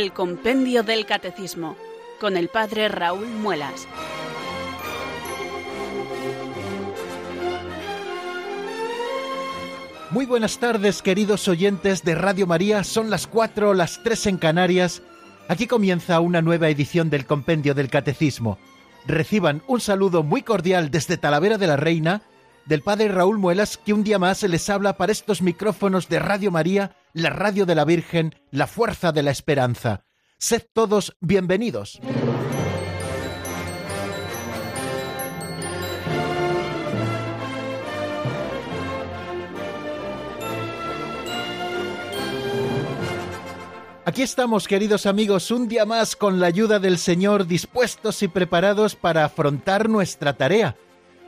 el Compendio del Catecismo con el Padre Raúl Muelas. Muy buenas tardes, queridos oyentes de Radio María. Son las cuatro, las tres en Canarias. Aquí comienza una nueva edición del Compendio del Catecismo. Reciban un saludo muy cordial desde Talavera de la Reina del Padre Raúl Muelas, que un día más les habla para estos micrófonos de Radio María, la radio de la Virgen, la fuerza de la esperanza. Sed todos bienvenidos. Aquí estamos, queridos amigos, un día más con la ayuda del Señor, dispuestos y preparados para afrontar nuestra tarea,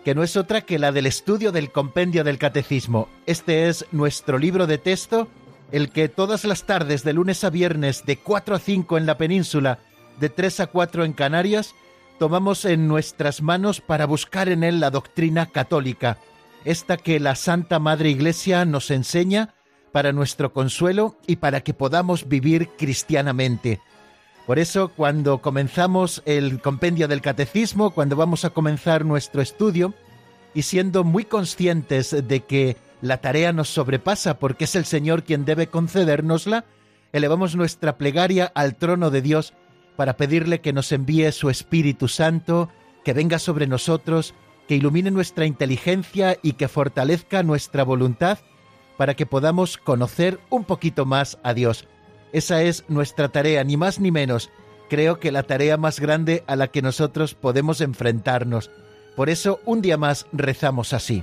que no es otra que la del estudio del compendio del Catecismo. Este es nuestro libro de texto, el que todas las tardes, de lunes a viernes, de 4 a 5 en la península, de 3 a 4 en Canarias, tomamos en nuestras manos para buscar en él la doctrina católica, esta que la Santa Madre Iglesia nos enseña, para nuestro consuelo y para que podamos vivir cristianamente. Por eso, cuando comenzamos el compendio del catecismo, cuando vamos a comenzar nuestro estudio, y siendo muy conscientes de que la tarea nos sobrepasa porque es el Señor quien debe concedérnosla, elevamos nuestra plegaria al trono de Dios para pedirle que nos envíe su Espíritu Santo, que venga sobre nosotros, que ilumine nuestra inteligencia y que fortalezca nuestra voluntad para que podamos conocer un poquito más a Dios. Esa es nuestra tarea, ni más ni menos. Creo que la tarea más grande a la que nosotros podemos enfrentarnos. Por eso un día más rezamos así.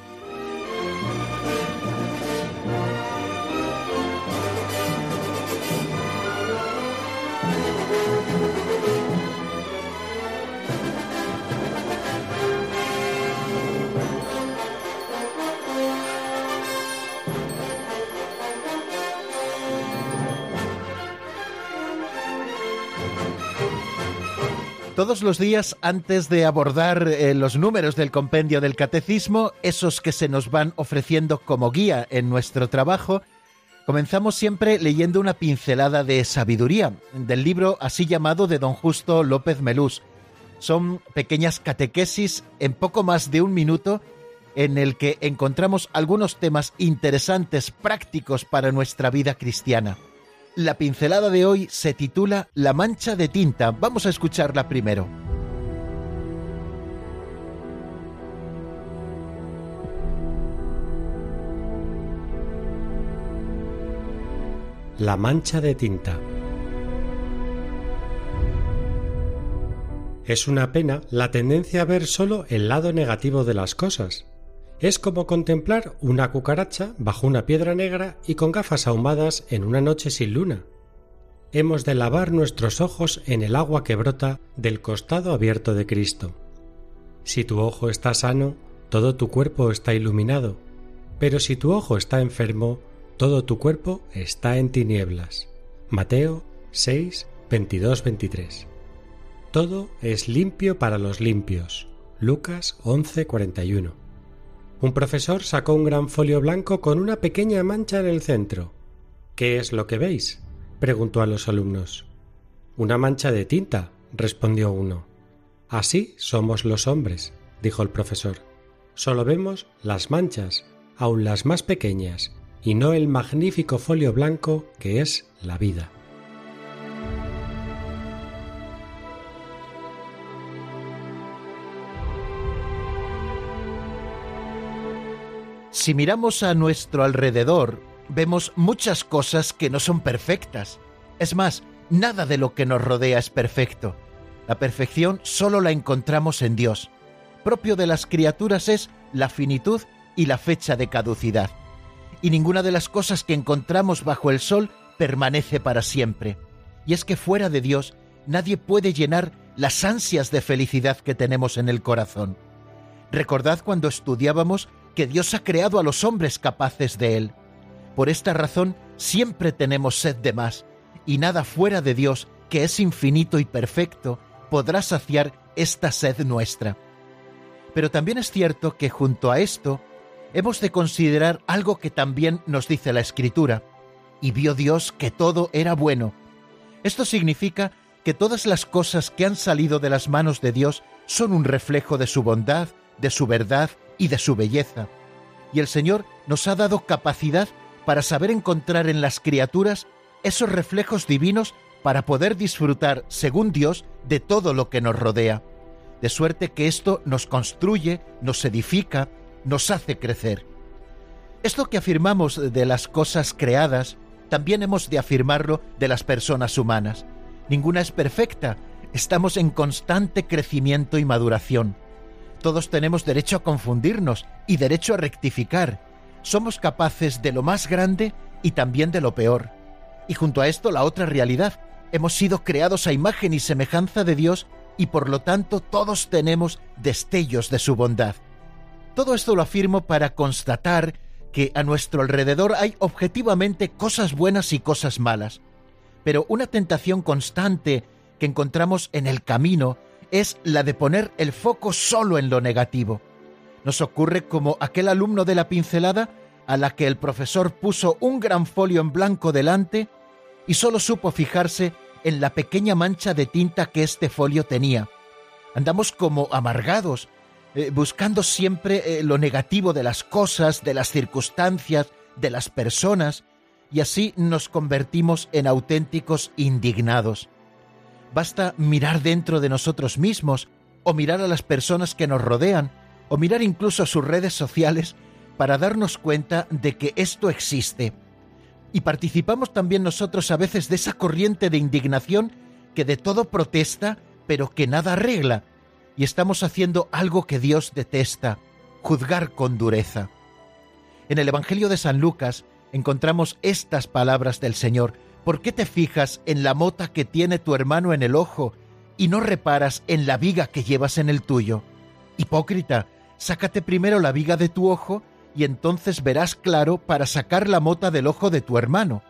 Todos los días, antes de abordar eh, los números del compendio del catecismo, esos que se nos van ofreciendo como guía en nuestro trabajo, comenzamos siempre leyendo una pincelada de sabiduría del libro así llamado de don Justo López Melús. Son pequeñas catequesis en poco más de un minuto en el que encontramos algunos temas interesantes, prácticos para nuestra vida cristiana. La pincelada de hoy se titula La mancha de tinta. Vamos a escucharla primero. La mancha de tinta. Es una pena la tendencia a ver solo el lado negativo de las cosas, es como contemplar una cucaracha bajo una piedra negra y con gafas ahumadas en una noche sin luna. Hemos de lavar nuestros ojos en el agua que brota del costado abierto de Cristo. Si tu ojo está sano, todo tu cuerpo está iluminado, pero si tu ojo está enfermo, todo tu cuerpo está en tinieblas. Mateo 6, 22, 23. Todo es limpio para los limpios. Lucas 11, 41. Un profesor sacó un gran folio blanco con una pequeña mancha en el centro. ¿Qué es lo que veis? preguntó a los alumnos. Una mancha de tinta, respondió uno. Así somos los hombres, dijo el profesor. Solo vemos las manchas, aun las más pequeñas, y no el magnífico folio blanco que es la vida. Si miramos a nuestro alrededor, vemos muchas cosas que no son perfectas. Es más, nada de lo que nos rodea es perfecto. La perfección solo la encontramos en Dios. Propio de las criaturas es la finitud y la fecha de caducidad. Y ninguna de las cosas que encontramos bajo el sol permanece para siempre. y es que fuera de Dios nadie puede llenar las ansias de felicidad que tenemos en el corazón. Recordad cuando estudiábamos que Dios ha creado a los hombres capaces de él. Por esta razón siempre tenemos sed de más, y nada fuera de Dios, que es infinito y perfecto, podrá saciar esta sed nuestra. Pero también es cierto que junto a esto hemos de considerar algo que también nos dice la Escritura, y vio Dios que todo era bueno. Esto significa que todas las cosas que han salido de las manos de Dios son un reflejo de su bondad, de su verdad y de su belleza. Y el Señor nos ha dado capacidad para saber encontrar en las criaturas esos reflejos divinos para poder disfrutar, según Dios, de todo lo que nos rodea. De suerte que esto nos construye, nos edifica, nos hace crecer. Esto que afirmamos de las cosas creadas, también hemos de afirmarlo de las personas humanas. Ninguna es perfecta, estamos en constante crecimiento y maduración. Todos tenemos derecho a confundirnos y derecho a rectificar. Somos capaces de lo más grande y también de lo peor. Y junto a esto la otra realidad. Hemos sido creados a imagen y semejanza de Dios y por lo tanto todos tenemos destellos de su bondad. Todo esto lo afirmo para constatar que a nuestro alrededor hay objetivamente cosas buenas y cosas malas. Pero una tentación constante que encontramos en el camino es la de poner el foco solo en lo negativo. Nos ocurre como aquel alumno de la pincelada a la que el profesor puso un gran folio en blanco delante y solo supo fijarse en la pequeña mancha de tinta que este folio tenía. Andamos como amargados, eh, buscando siempre eh, lo negativo de las cosas, de las circunstancias, de las personas, y así nos convertimos en auténticos indignados. Basta mirar dentro de nosotros mismos, o mirar a las personas que nos rodean, o mirar incluso a sus redes sociales, para darnos cuenta de que esto existe. Y participamos también nosotros a veces de esa corriente de indignación que de todo protesta, pero que nada arregla, y estamos haciendo algo que Dios detesta, juzgar con dureza. En el Evangelio de San Lucas encontramos estas palabras del Señor. ¿Por qué te fijas en la mota que tiene tu hermano en el ojo y no reparas en la viga que llevas en el tuyo? Hipócrita, sácate primero la viga de tu ojo y entonces verás claro para sacar la mota del ojo de tu hermano.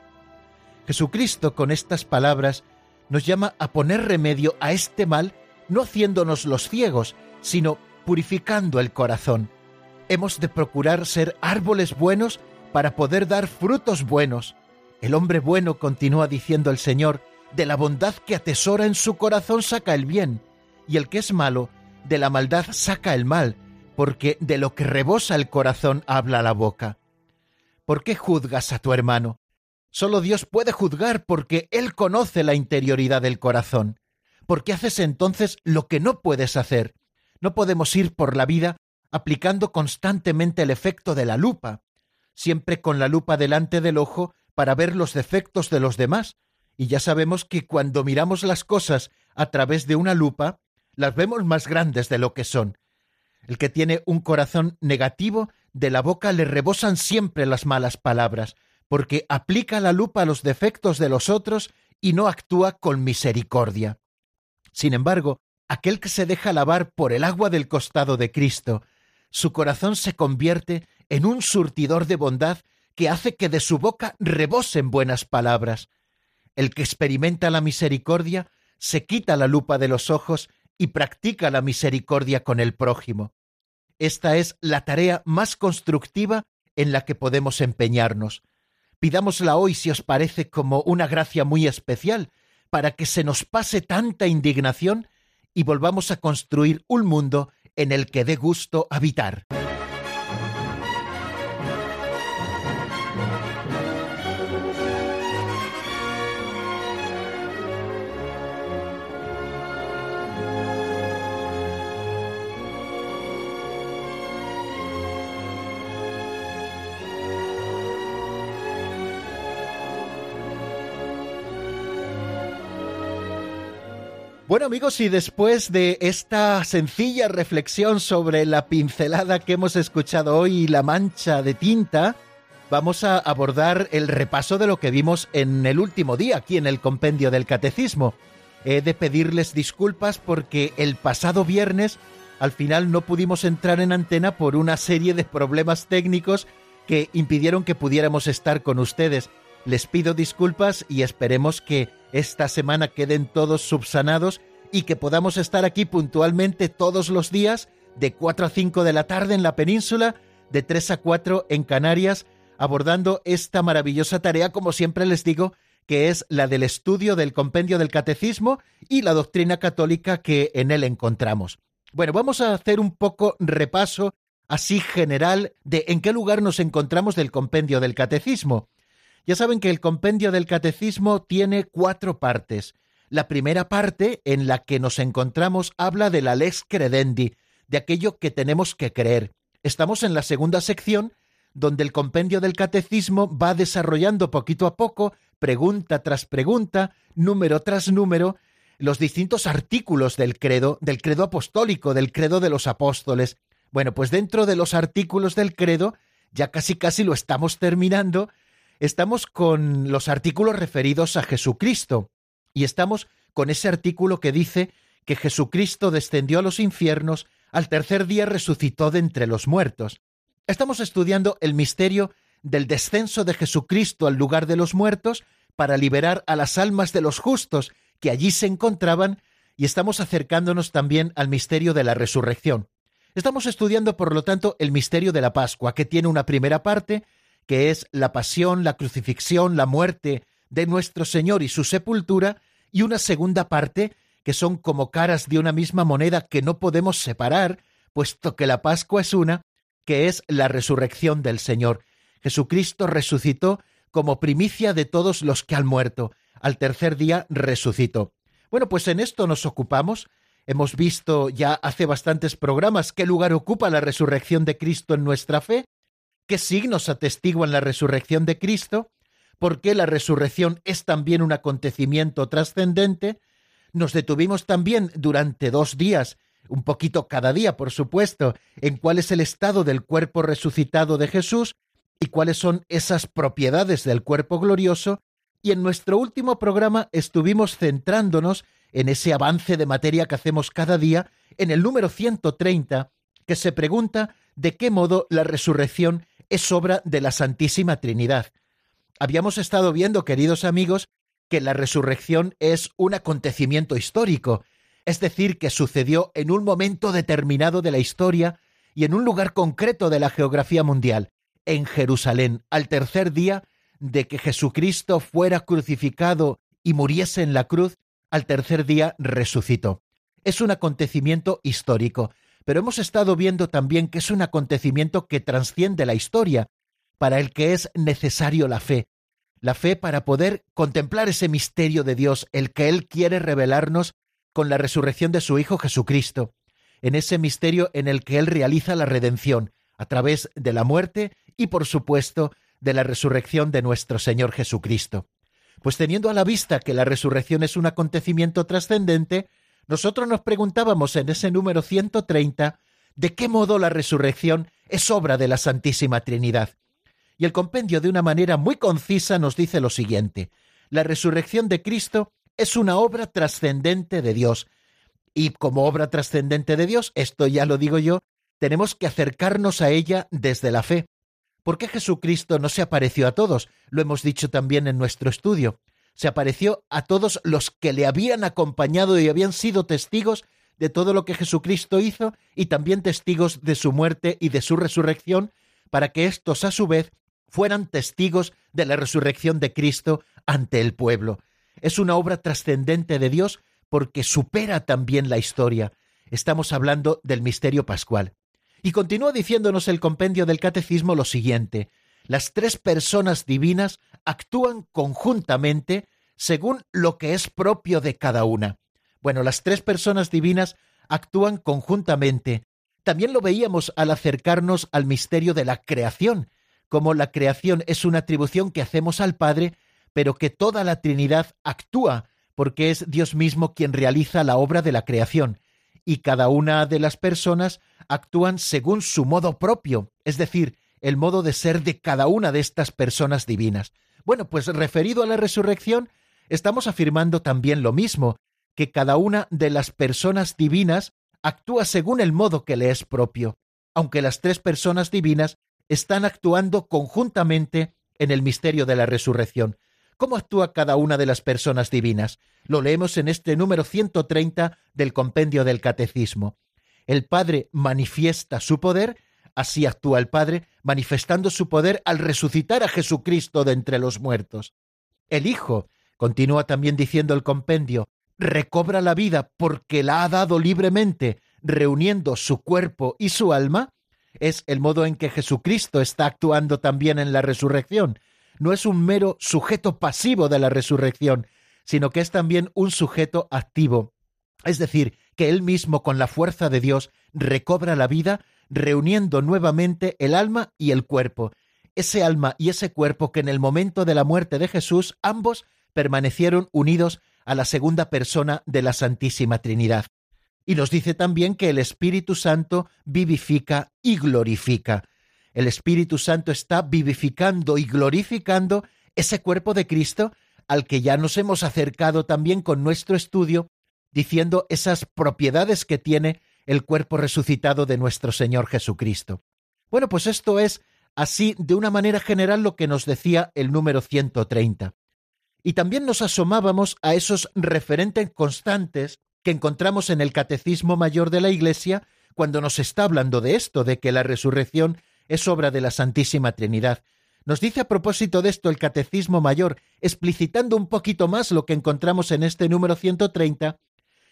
Jesucristo con estas palabras nos llama a poner remedio a este mal no haciéndonos los ciegos, sino purificando el corazón. Hemos de procurar ser árboles buenos para poder dar frutos buenos. El hombre bueno, continúa diciendo el Señor, de la bondad que atesora en su corazón saca el bien, y el que es malo, de la maldad saca el mal, porque de lo que rebosa el corazón habla la boca. ¿Por qué juzgas a tu hermano? Solo Dios puede juzgar porque Él conoce la interioridad del corazón. ¿Por qué haces entonces lo que no puedes hacer? No podemos ir por la vida aplicando constantemente el efecto de la lupa, siempre con la lupa delante del ojo para ver los defectos de los demás, y ya sabemos que cuando miramos las cosas a través de una lupa, las vemos más grandes de lo que son. El que tiene un corazón negativo, de la boca le rebosan siempre las malas palabras, porque aplica la lupa a los defectos de los otros y no actúa con misericordia. Sin embargo, aquel que se deja lavar por el agua del costado de Cristo, su corazón se convierte en un surtidor de bondad que hace que de su boca rebosen buenas palabras. El que experimenta la misericordia se quita la lupa de los ojos y practica la misericordia con el prójimo. Esta es la tarea más constructiva en la que podemos empeñarnos. Pidámosla hoy si os parece como una gracia muy especial, para que se nos pase tanta indignación y volvamos a construir un mundo en el que dé gusto habitar. Bueno amigos, y después de esta sencilla reflexión sobre la pincelada que hemos escuchado hoy y la mancha de tinta, vamos a abordar el repaso de lo que vimos en el último día aquí en el compendio del catecismo. He de pedirles disculpas porque el pasado viernes al final no pudimos entrar en antena por una serie de problemas técnicos que impidieron que pudiéramos estar con ustedes. Les pido disculpas y esperemos que esta semana queden todos subsanados y que podamos estar aquí puntualmente todos los días de 4 a 5 de la tarde en la península, de 3 a 4 en Canarias, abordando esta maravillosa tarea, como siempre les digo, que es la del estudio del compendio del catecismo y la doctrina católica que en él encontramos. Bueno, vamos a hacer un poco repaso así general de en qué lugar nos encontramos del compendio del catecismo. Ya saben que el compendio del catecismo tiene cuatro partes. La primera parte, en la que nos encontramos, habla de la lex credendi, de aquello que tenemos que creer. Estamos en la segunda sección, donde el compendio del catecismo va desarrollando poquito a poco, pregunta tras pregunta, número tras número, los distintos artículos del credo, del credo apostólico, del credo de los apóstoles. Bueno, pues dentro de los artículos del credo, ya casi casi lo estamos terminando, estamos con los artículos referidos a Jesucristo y estamos con ese artículo que dice que Jesucristo descendió a los infiernos, al tercer día resucitó de entre los muertos. Estamos estudiando el misterio del descenso de Jesucristo al lugar de los muertos para liberar a las almas de los justos que allí se encontraban y estamos acercándonos también al misterio de la resurrección. Estamos estudiando, por lo tanto, el misterio de la Pascua, que tiene una primera parte, que es la pasión, la crucifixión, la muerte de nuestro Señor y su sepultura, y una segunda parte, que son como caras de una misma moneda que no podemos separar, puesto que la Pascua es una, que es la resurrección del Señor. Jesucristo resucitó como primicia de todos los que han muerto. Al tercer día resucitó. Bueno, pues en esto nos ocupamos. Hemos visto ya hace bastantes programas qué lugar ocupa la resurrección de Cristo en nuestra fe, qué signos atestiguan la resurrección de Cristo, por qué la resurrección es también un acontecimiento trascendente. Nos detuvimos también durante dos días un poquito cada día, por supuesto, en cuál es el estado del cuerpo resucitado de Jesús y cuáles son esas propiedades del cuerpo glorioso, y en nuestro último programa estuvimos centrándonos en ese avance de materia que hacemos cada día, en el número 130, que se pregunta de qué modo la resurrección es obra de la Santísima Trinidad. Habíamos estado viendo, queridos amigos, que la resurrección es un acontecimiento histórico, es decir, que sucedió en un momento determinado de la historia y en un lugar concreto de la geografía mundial, en Jerusalén, al tercer día de que Jesucristo fuera crucificado y muriese en la cruz, al tercer día resucitó. Es un acontecimiento histórico, pero hemos estado viendo también que es un acontecimiento que trasciende la historia, para el que es necesario la fe, la fe para poder contemplar ese misterio de Dios, el que Él quiere revelarnos con la resurrección de su Hijo Jesucristo, en ese misterio en el que Él realiza la redención a través de la muerte y, por supuesto, de la resurrección de nuestro Señor Jesucristo. Pues teniendo a la vista que la resurrección es un acontecimiento trascendente, nosotros nos preguntábamos en ese número 130 de qué modo la resurrección es obra de la Santísima Trinidad. Y el compendio de una manera muy concisa nos dice lo siguiente. La resurrección de Cristo es una obra trascendente de Dios. Y como obra trascendente de Dios, esto ya lo digo yo, tenemos que acercarnos a ella desde la fe. ¿Por qué Jesucristo no se apareció a todos? Lo hemos dicho también en nuestro estudio. Se apareció a todos los que le habían acompañado y habían sido testigos de todo lo que Jesucristo hizo y también testigos de su muerte y de su resurrección, para que éstos a su vez fueran testigos de la resurrección de Cristo ante el pueblo. Es una obra trascendente de Dios porque supera también la historia. Estamos hablando del misterio pascual. Y continúa diciéndonos el compendio del catecismo lo siguiente. Las tres personas divinas actúan conjuntamente según lo que es propio de cada una. Bueno, las tres personas divinas actúan conjuntamente. También lo veíamos al acercarnos al misterio de la creación, como la creación es una atribución que hacemos al Padre pero que toda la Trinidad actúa, porque es Dios mismo quien realiza la obra de la creación, y cada una de las personas actúan según su modo propio, es decir, el modo de ser de cada una de estas personas divinas. Bueno, pues referido a la resurrección, estamos afirmando también lo mismo, que cada una de las personas divinas actúa según el modo que le es propio, aunque las tres personas divinas están actuando conjuntamente en el misterio de la resurrección. ¿Cómo actúa cada una de las personas divinas? Lo leemos en este número 130 del compendio del Catecismo. El Padre manifiesta su poder, así actúa el Padre, manifestando su poder al resucitar a Jesucristo de entre los muertos. El Hijo, continúa también diciendo el compendio, recobra la vida porque la ha dado libremente, reuniendo su cuerpo y su alma, es el modo en que Jesucristo está actuando también en la resurrección. No es un mero sujeto pasivo de la resurrección, sino que es también un sujeto activo. Es decir, que él mismo con la fuerza de Dios recobra la vida, reuniendo nuevamente el alma y el cuerpo. Ese alma y ese cuerpo que en el momento de la muerte de Jesús ambos permanecieron unidos a la segunda persona de la Santísima Trinidad. Y nos dice también que el Espíritu Santo vivifica y glorifica. El Espíritu Santo está vivificando y glorificando ese cuerpo de Cristo al que ya nos hemos acercado también con nuestro estudio, diciendo esas propiedades que tiene el cuerpo resucitado de nuestro Señor Jesucristo. Bueno, pues esto es así de una manera general lo que nos decía el número 130 y también nos asomábamos a esos referentes constantes que encontramos en el Catecismo Mayor de la Iglesia cuando nos está hablando de esto, de que la resurrección es obra de la Santísima Trinidad. Nos dice a propósito de esto el Catecismo Mayor, explicitando un poquito más lo que encontramos en este número 130,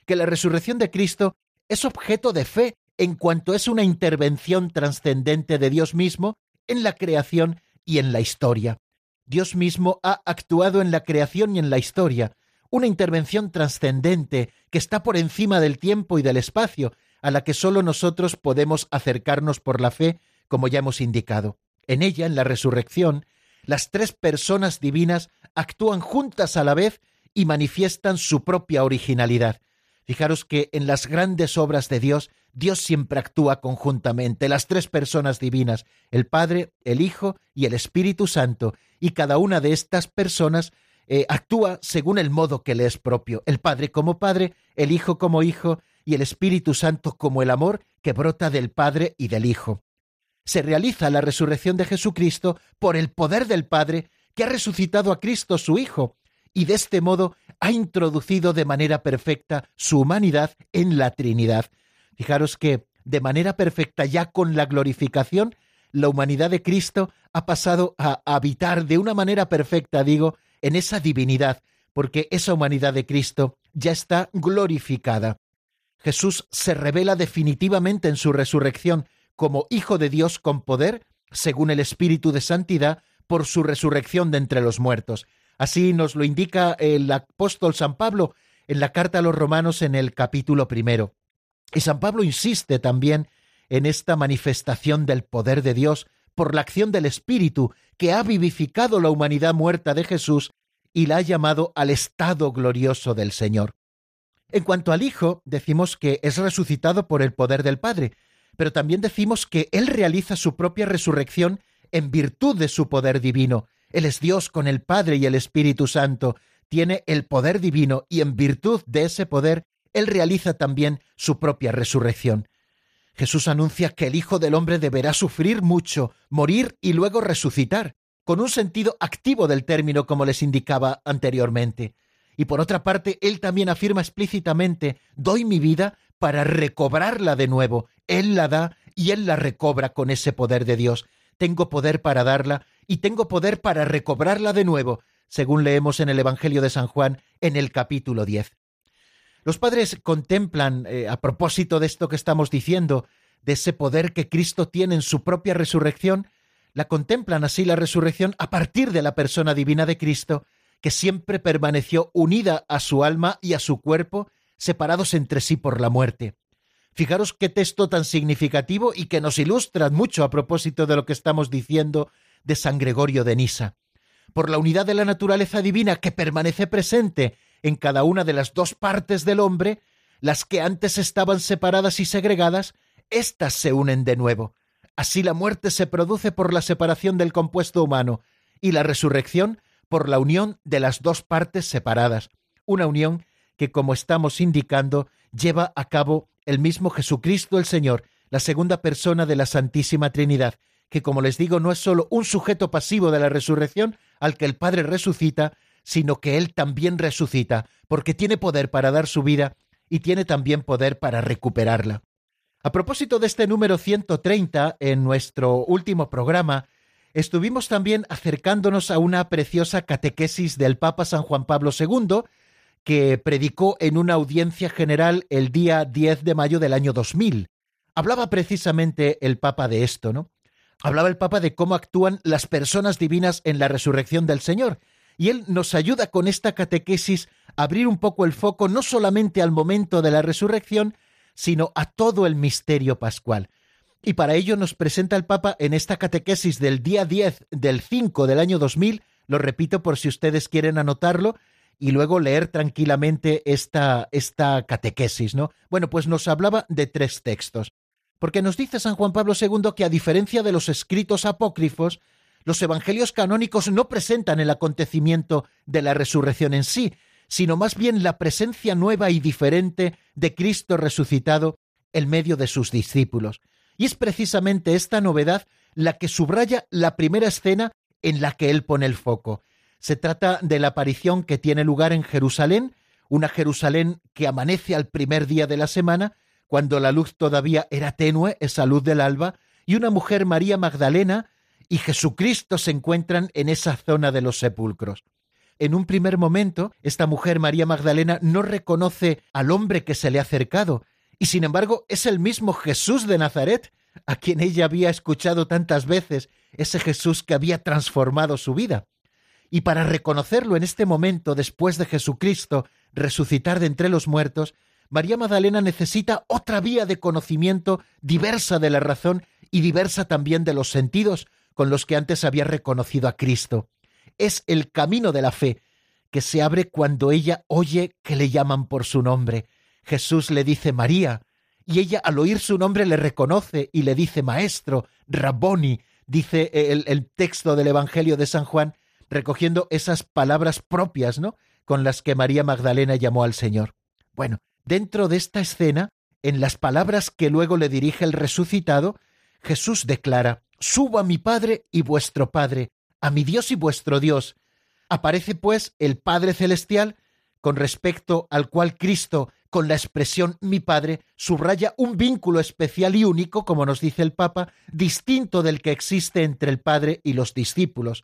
que la resurrección de Cristo es objeto de fe en cuanto es una intervención trascendente de Dios mismo en la creación y en la historia. Dios mismo ha actuado en la creación y en la historia, una intervención trascendente que está por encima del tiempo y del espacio, a la que sólo nosotros podemos acercarnos por la fe, como ya hemos indicado. En ella, en la resurrección, las tres personas divinas actúan juntas a la vez y manifiestan su propia originalidad. Fijaros que en las grandes obras de Dios, Dios siempre actúa conjuntamente, las tres personas divinas, el Padre, el Hijo y el Espíritu Santo, y cada una de estas personas eh, actúa según el modo que le es propio, el Padre como Padre, el Hijo como Hijo y el Espíritu Santo como el amor que brota del Padre y del Hijo. Se realiza la resurrección de Jesucristo por el poder del Padre que ha resucitado a Cristo su Hijo, y de este modo ha introducido de manera perfecta su humanidad en la Trinidad. Fijaros que de manera perfecta ya con la glorificación la humanidad de Cristo ha pasado a habitar de una manera perfecta, digo, en esa divinidad, porque esa humanidad de Cristo ya está glorificada. Jesús se revela definitivamente en su resurrección como Hijo de Dios con poder, según el Espíritu de Santidad, por su resurrección de entre los muertos. Así nos lo indica el apóstol San Pablo en la carta a los romanos en el capítulo primero. Y San Pablo insiste también en esta manifestación del poder de Dios por la acción del Espíritu que ha vivificado la humanidad muerta de Jesús y la ha llamado al estado glorioso del Señor. En cuanto al Hijo, decimos que es resucitado por el poder del Padre, pero también decimos que Él realiza su propia resurrección en virtud de su poder divino. Él es Dios con el Padre y el Espíritu Santo, tiene el poder divino y en virtud de ese poder Él realiza también su propia resurrección. Jesús anuncia que el Hijo del Hombre deberá sufrir mucho, morir y luego resucitar, con un sentido activo del término como les indicaba anteriormente. Y por otra parte, Él también afirma explícitamente, doy mi vida para recobrarla de nuevo. Él la da y Él la recobra con ese poder de Dios. Tengo poder para darla y tengo poder para recobrarla de nuevo, según leemos en el Evangelio de San Juan en el capítulo 10. Los padres contemplan, eh, a propósito de esto que estamos diciendo, de ese poder que Cristo tiene en su propia resurrección, la contemplan así la resurrección a partir de la persona divina de Cristo, que siempre permaneció unida a su alma y a su cuerpo, separados entre sí por la muerte. Fijaros qué texto tan significativo y que nos ilustra mucho a propósito de lo que estamos diciendo de San Gregorio de Nisa. Por la unidad de la naturaleza divina que permanece presente en cada una de las dos partes del hombre, las que antes estaban separadas y segregadas, éstas se unen de nuevo. Así la muerte se produce por la separación del compuesto humano y la resurrección por la unión de las dos partes separadas, una unión que, como estamos indicando, lleva a cabo el mismo Jesucristo el Señor, la segunda persona de la Santísima Trinidad, que, como les digo, no es sólo un sujeto pasivo de la resurrección al que el Padre resucita, sino que Él también resucita, porque tiene poder para dar su vida y tiene también poder para recuperarla. A propósito de este número 130, en nuestro último programa, estuvimos también acercándonos a una preciosa catequesis del Papa San Juan Pablo II, que predicó en una audiencia general el día 10 de mayo del año 2000. Hablaba precisamente el Papa de esto, ¿no? Hablaba el Papa de cómo actúan las personas divinas en la resurrección del Señor, y él nos ayuda con esta catequesis a abrir un poco el foco no solamente al momento de la resurrección, sino a todo el misterio pascual. Y para ello nos presenta el Papa en esta catequesis del día 10 del 5 del año 2000, lo repito por si ustedes quieren anotarlo, y luego leer tranquilamente esta, esta catequesis, ¿no? Bueno, pues nos hablaba de tres textos. Porque nos dice San Juan Pablo II que a diferencia de los escritos apócrifos, los evangelios canónicos no presentan el acontecimiento de la resurrección en sí, sino más bien la presencia nueva y diferente de Cristo resucitado en medio de sus discípulos. Y es precisamente esta novedad la que subraya la primera escena en la que él pone el foco. Se trata de la aparición que tiene lugar en Jerusalén, una Jerusalén que amanece al primer día de la semana, cuando la luz todavía era tenue, esa luz del alba, y una mujer María Magdalena y Jesucristo se encuentran en esa zona de los sepulcros en un primer momento, esta mujer María Magdalena no reconoce al hombre que se le ha acercado, y sin embargo es el mismo Jesús de Nazaret, a quien ella había escuchado tantas veces, ese Jesús que había transformado su vida. Y para reconocerlo en este momento, después de Jesucristo resucitar de entre los muertos, María Magdalena necesita otra vía de conocimiento diversa de la razón y diversa también de los sentidos con los que antes había reconocido a Cristo es el camino de la fe, que se abre cuando ella oye que le llaman por su nombre. Jesús le dice María, y ella al oír su nombre le reconoce y le dice Maestro, Rabboni, dice el, el texto del Evangelio de San Juan, recogiendo esas palabras propias, ¿no? con las que María Magdalena llamó al Señor. Bueno, dentro de esta escena, en las palabras que luego le dirige el resucitado, Jesús declara, Subo a mi Padre y vuestro Padre, a mi Dios y vuestro Dios. Aparece pues el Padre Celestial, con respecto al cual Cristo, con la expresión mi Padre, subraya un vínculo especial y único, como nos dice el Papa, distinto del que existe entre el Padre y los discípulos.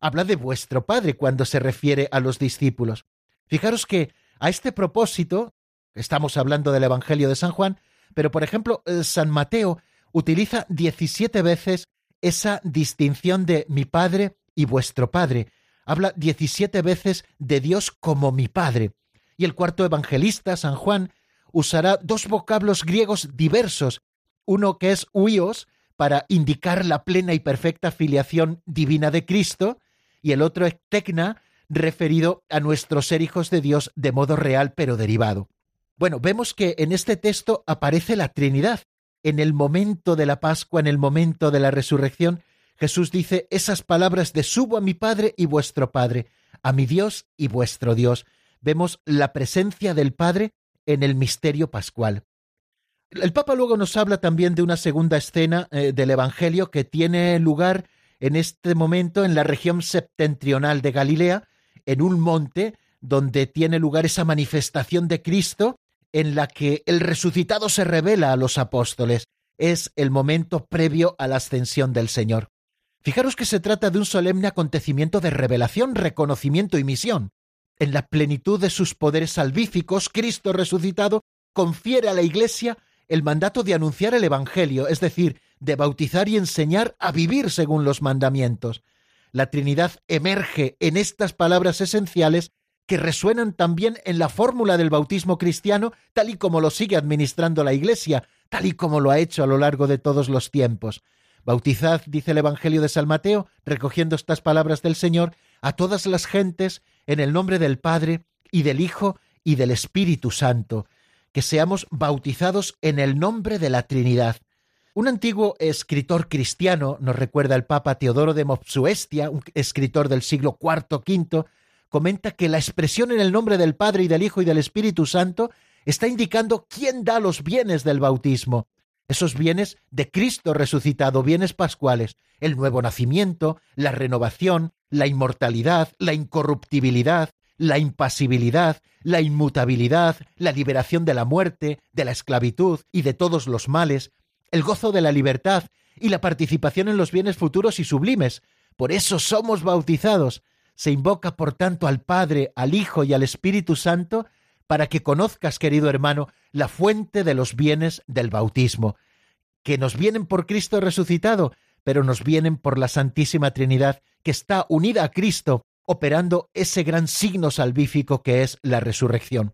Habla de vuestro Padre cuando se refiere a los discípulos. Fijaros que a este propósito, estamos hablando del Evangelio de San Juan, pero por ejemplo, eh, San Mateo utiliza 17 veces esa distinción de mi Padre y vuestro Padre. Habla 17 veces de Dios como mi Padre. Y el cuarto evangelista, San Juan, usará dos vocablos griegos diversos, uno que es huios, para indicar la plena y perfecta filiación divina de Cristo, y el otro es tecna, referido a nuestro ser hijos de Dios de modo real pero derivado. Bueno, vemos que en este texto aparece la Trinidad, en el momento de la Pascua, en el momento de la resurrección, Jesús dice esas palabras de subo a mi Padre y vuestro Padre, a mi Dios y vuestro Dios. Vemos la presencia del Padre en el misterio pascual. El Papa luego nos habla también de una segunda escena eh, del Evangelio que tiene lugar en este momento en la región septentrional de Galilea, en un monte donde tiene lugar esa manifestación de Cristo en la que el resucitado se revela a los apóstoles. Es el momento previo a la ascensión del Señor. Fijaros que se trata de un solemne acontecimiento de revelación, reconocimiento y misión. En la plenitud de sus poderes salvíficos, Cristo resucitado confiere a la Iglesia el mandato de anunciar el Evangelio, es decir, de bautizar y enseñar a vivir según los mandamientos. La Trinidad emerge en estas palabras esenciales que resuenan también en la fórmula del bautismo cristiano, tal y como lo sigue administrando la Iglesia, tal y como lo ha hecho a lo largo de todos los tiempos. Bautizad, dice el Evangelio de San Mateo, recogiendo estas palabras del Señor, a todas las gentes en el nombre del Padre y del Hijo y del Espíritu Santo, que seamos bautizados en el nombre de la Trinidad. Un antiguo escritor cristiano, nos recuerda el Papa Teodoro de Mopsuestia, un escritor del siglo IV V, comenta que la expresión en el nombre del Padre y del Hijo y del Espíritu Santo está indicando quién da los bienes del bautismo. Esos bienes de Cristo resucitado, bienes pascuales, el nuevo nacimiento, la renovación, la inmortalidad, la incorruptibilidad, la impasibilidad, la inmutabilidad, la liberación de la muerte, de la esclavitud y de todos los males, el gozo de la libertad y la participación en los bienes futuros y sublimes. Por eso somos bautizados. Se invoca, por tanto, al Padre, al Hijo y al Espíritu Santo para que conozcas, querido hermano, la fuente de los bienes del bautismo, que nos vienen por Cristo resucitado, pero nos vienen por la Santísima Trinidad, que está unida a Cristo, operando ese gran signo salvífico que es la resurrección.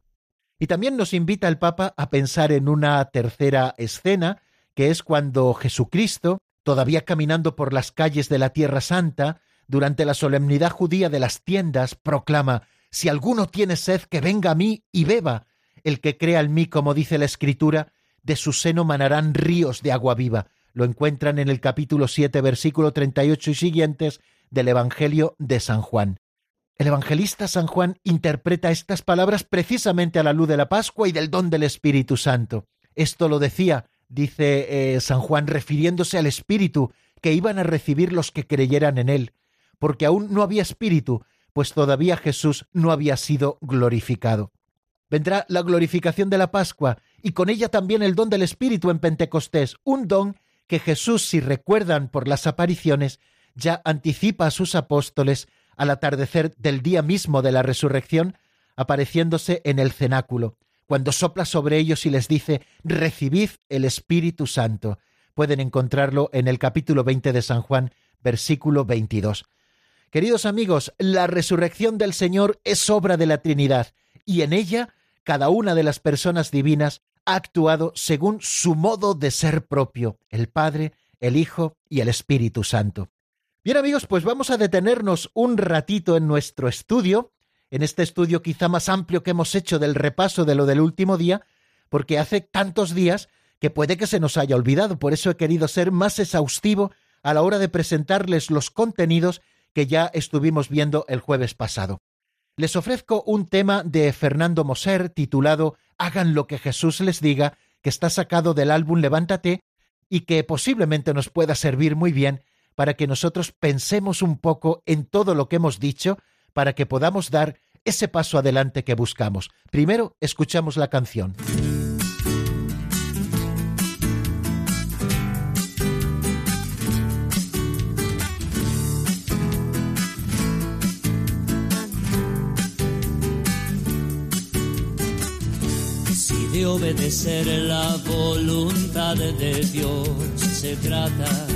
Y también nos invita el Papa a pensar en una tercera escena, que es cuando Jesucristo, todavía caminando por las calles de la Tierra Santa, durante la solemnidad judía de las tiendas, proclama, Si alguno tiene sed, que venga a mí y beba. El que crea en mí, como dice la Escritura, de su seno manarán ríos de agua viva. Lo encuentran en el capítulo 7, versículo 38 y siguientes del Evangelio de San Juan. El evangelista San Juan interpreta estas palabras precisamente a la luz de la Pascua y del don del Espíritu Santo. Esto lo decía dice eh, San Juan, refiriéndose al Espíritu que iban a recibir los que creyeran en Él, porque aún no había Espíritu, pues todavía Jesús no había sido glorificado. Vendrá la glorificación de la Pascua y con ella también el don del Espíritu en Pentecostés, un don que Jesús, si recuerdan por las apariciones, ya anticipa a sus apóstoles al atardecer del día mismo de la resurrección, apareciéndose en el cenáculo cuando sopla sobre ellos y les dice, recibid el Espíritu Santo. Pueden encontrarlo en el capítulo 20 de San Juan, versículo 22. Queridos amigos, la resurrección del Señor es obra de la Trinidad, y en ella cada una de las personas divinas ha actuado según su modo de ser propio, el Padre, el Hijo y el Espíritu Santo. Bien amigos, pues vamos a detenernos un ratito en nuestro estudio en este estudio quizá más amplio que hemos hecho del repaso de lo del último día, porque hace tantos días que puede que se nos haya olvidado. Por eso he querido ser más exhaustivo a la hora de presentarles los contenidos que ya estuvimos viendo el jueves pasado. Les ofrezco un tema de Fernando Moser titulado Hagan lo que Jesús les diga, que está sacado del álbum Levántate y que posiblemente nos pueda servir muy bien para que nosotros pensemos un poco en todo lo que hemos dicho para que podamos dar ese paso adelante que buscamos. Primero, escuchamos la canción. De obedecer la voluntad de Dios se trata,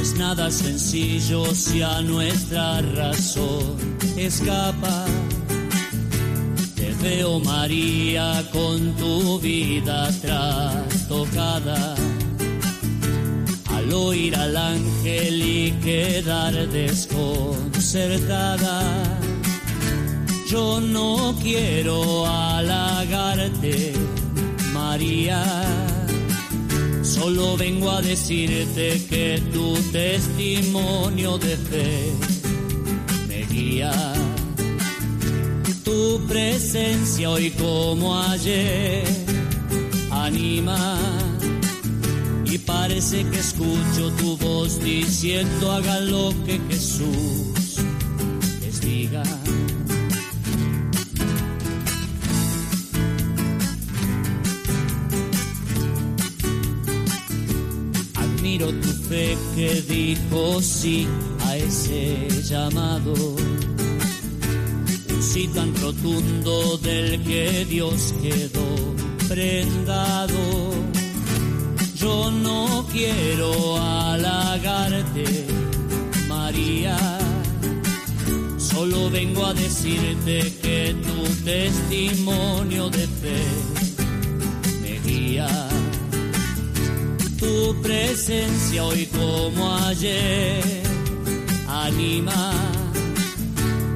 es nada sencillo si a nuestra razón escapa. Te veo María con tu vida trastocada. Al oír al ángel y quedar desconcertada. Yo no quiero halagarte, María Solo vengo a decirte que tu testimonio de fe me guía. Tu presencia hoy como ayer anima. Y parece que escucho tu voz diciendo hagan lo que Jesús les diga. Tu fe que dijo sí a ese llamado. Un sí tan rotundo del que Dios quedó prendado. Yo no quiero halagarte, María. Solo vengo a decirte que tu testimonio de fe tu presencia hoy como ayer anima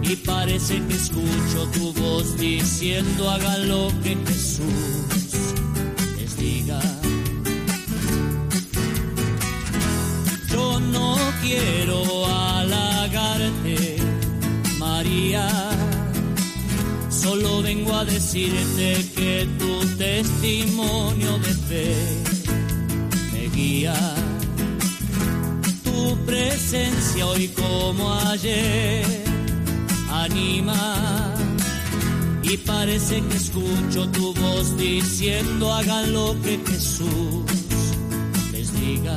y parece que escucho tu voz diciendo haga lo que Jesús les diga. Yo no quiero halagarte, María. Solo vengo a decirte que tu testimonio de fe tu presencia hoy como ayer anima. Y parece que escucho tu voz diciendo hagan lo que Jesús les diga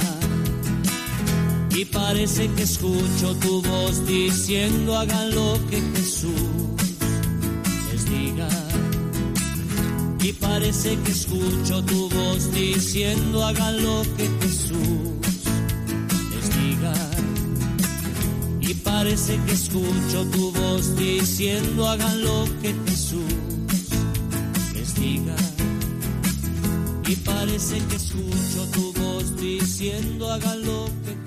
y parece que escucho tu voz diciendo hagan lo que Jesús les diga. Y parece que escucho tu voz diciendo hagan lo que Jesús les diga. Y parece que escucho tu voz diciendo hagan lo que Jesús les diga. Y parece que escucho tu voz diciendo hagan lo que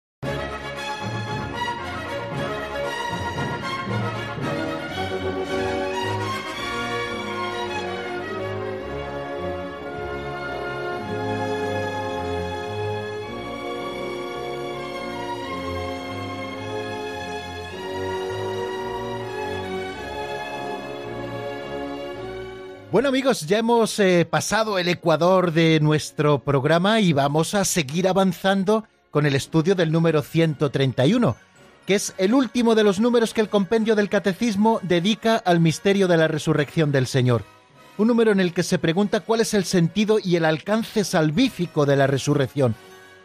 Bueno amigos, ya hemos eh, pasado el ecuador de nuestro programa y vamos a seguir avanzando con el estudio del número 131, que es el último de los números que el compendio del catecismo dedica al misterio de la resurrección del Señor. Un número en el que se pregunta cuál es el sentido y el alcance salvífico de la resurrección.